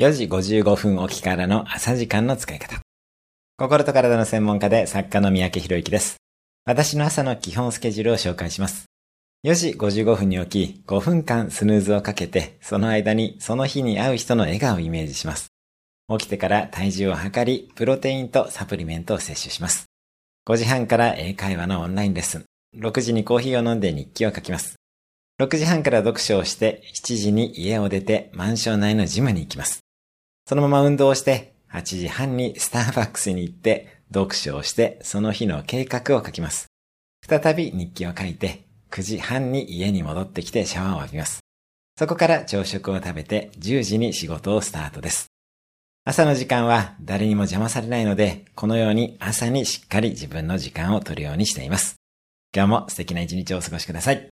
4時55分起きからの朝時間の使い方。心と体の専門家で作家の三宅博之です。私の朝の基本スケジュールを紹介します。4時55分に起き、5分間スヌーズをかけて、その間にその日に会う人の笑顔をイメージします。起きてから体重を測り、プロテインとサプリメントを摂取します。5時半から英会話のオンラインレッスン。6時にコーヒーを飲んで日記を書きます。6時半から読書をして、7時に家を出てマンション内のジムに行きます。そのまま運動して、8時半にスターバックスに行って、読書をして、その日の計画を書きます。再び日記を書いて、9時半に家に戻ってきてシャワーを浴びます。そこから朝食を食べて10時に仕事をスタートです。朝の時間は誰にも邪魔されないので、このように朝にしっかり自分の時間を取るようにしています。今日も素敵な一日をお過ごしください。